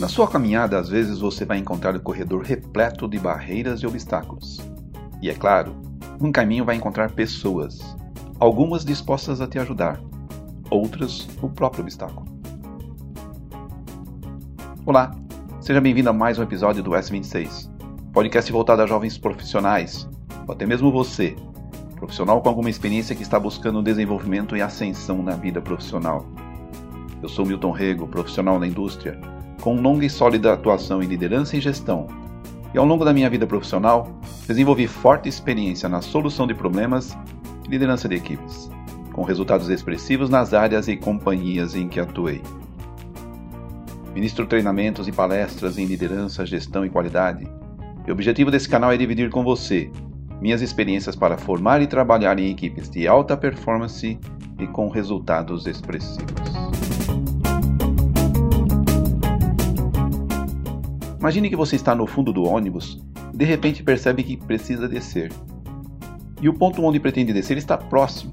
Na sua caminhada, às vezes você vai encontrar o corredor repleto de barreiras e obstáculos. E é claro, um caminho vai encontrar pessoas, algumas dispostas a te ajudar, outras o próprio obstáculo. Olá, seja bem-vindo a mais um episódio do S26, podcast voltado a jovens profissionais, ou até mesmo você, profissional com alguma experiência que está buscando desenvolvimento e ascensão na vida profissional. Eu sou Milton Rego, profissional na indústria, com longa e sólida atuação em liderança e gestão. E ao longo da minha vida profissional, desenvolvi forte experiência na solução de problemas e liderança de equipes, com resultados expressivos nas áreas e companhias em que atuei. Ministro treinamentos e palestras em liderança, gestão e qualidade. E o objetivo desse canal é dividir com você minhas experiências para formar e trabalhar em equipes de alta performance e com resultados expressivos. Imagine que você está no fundo do ônibus e de repente percebe que precisa descer. E o ponto onde pretende descer está próximo.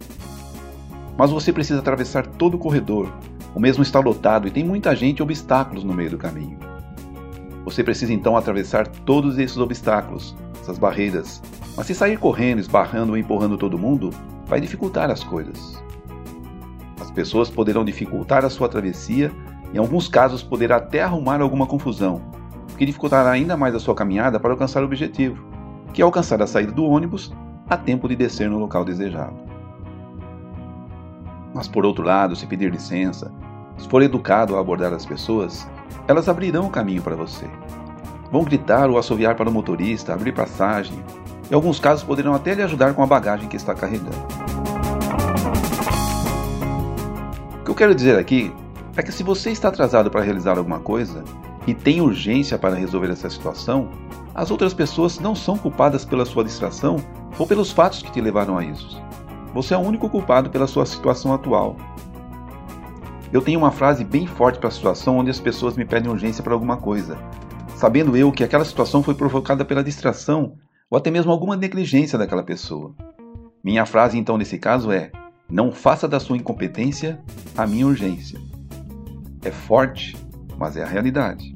Mas você precisa atravessar todo o corredor. O mesmo está lotado e tem muita gente e obstáculos no meio do caminho. Você precisa então atravessar todos esses obstáculos, essas barreiras. Mas se sair correndo, esbarrando ou empurrando todo mundo, vai dificultar as coisas. As pessoas poderão dificultar a sua travessia, em alguns casos poderá até arrumar alguma confusão, o que dificultará ainda mais a sua caminhada para alcançar o objetivo, que é alcançar a saída do ônibus a tempo de descer no local desejado. Mas por outro lado, se pedir licença, se for educado a abordar as pessoas, elas abrirão o caminho para você. Vão gritar ou assoviar para o motorista, abrir passagem, em alguns casos poderão até lhe ajudar com a bagagem que está carregando. O que eu quero dizer aqui é que se você está atrasado para realizar alguma coisa, e tem urgência para resolver essa situação, as outras pessoas não são culpadas pela sua distração ou pelos fatos que te levaram a isso. Você é o único culpado pela sua situação atual. Eu tenho uma frase bem forte para a situação onde as pessoas me pedem urgência para alguma coisa, sabendo eu que aquela situação foi provocada pela distração ou até mesmo alguma negligência daquela pessoa. Minha frase então nesse caso é: não faça da sua incompetência a minha urgência. É forte, mas é a realidade.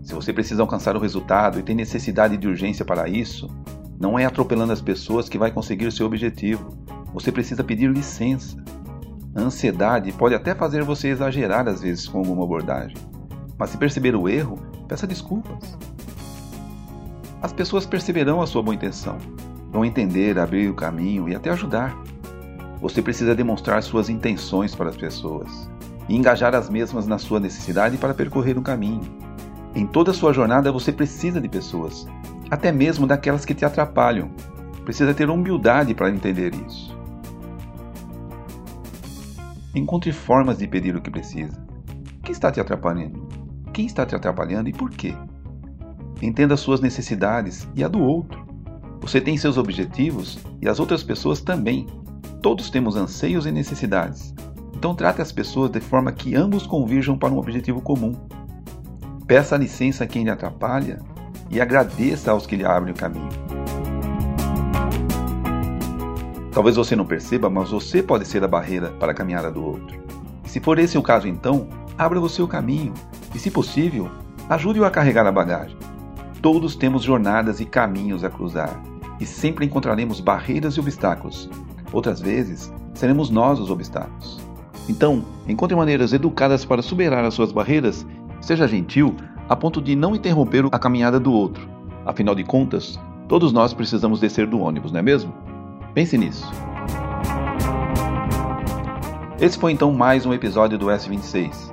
Se você precisa alcançar o resultado e tem necessidade de urgência para isso, não é atropelando as pessoas que vai conseguir o seu objetivo. Você precisa pedir licença. A ansiedade pode até fazer você exagerar às vezes com alguma abordagem, mas se perceber o erro, peça desculpas. As pessoas perceberão a sua boa intenção, vão entender, abrir o caminho e até ajudar. Você precisa demonstrar suas intenções para as pessoas e engajar as mesmas na sua necessidade para percorrer um caminho. Em toda a sua jornada você precisa de pessoas, até mesmo daquelas que te atrapalham. Precisa ter humildade para entender isso. Encontre formas de pedir o que precisa. O que está te atrapalhando? Quem está te atrapalhando e por quê? Entenda as suas necessidades e a do outro. Você tem seus objetivos e as outras pessoas também. Todos temos anseios e necessidades. Então trate as pessoas de forma que ambos convirjam para um objetivo comum. Peça licença a quem lhe atrapalha e agradeça aos que lhe abrem o caminho. Talvez você não perceba, mas você pode ser a barreira para a caminhada do outro. Se for esse o caso, então, abra o seu caminho e, se possível, ajude-o a carregar a bagagem. Todos temos jornadas e caminhos a cruzar e sempre encontraremos barreiras e obstáculos. Outras vezes, seremos nós os obstáculos. Então, encontre maneiras educadas para superar as suas barreiras, seja gentil a ponto de não interromper a caminhada do outro. Afinal de contas, todos nós precisamos descer do ônibus, não é mesmo? Pense nisso. Esse foi então mais um episódio do S26.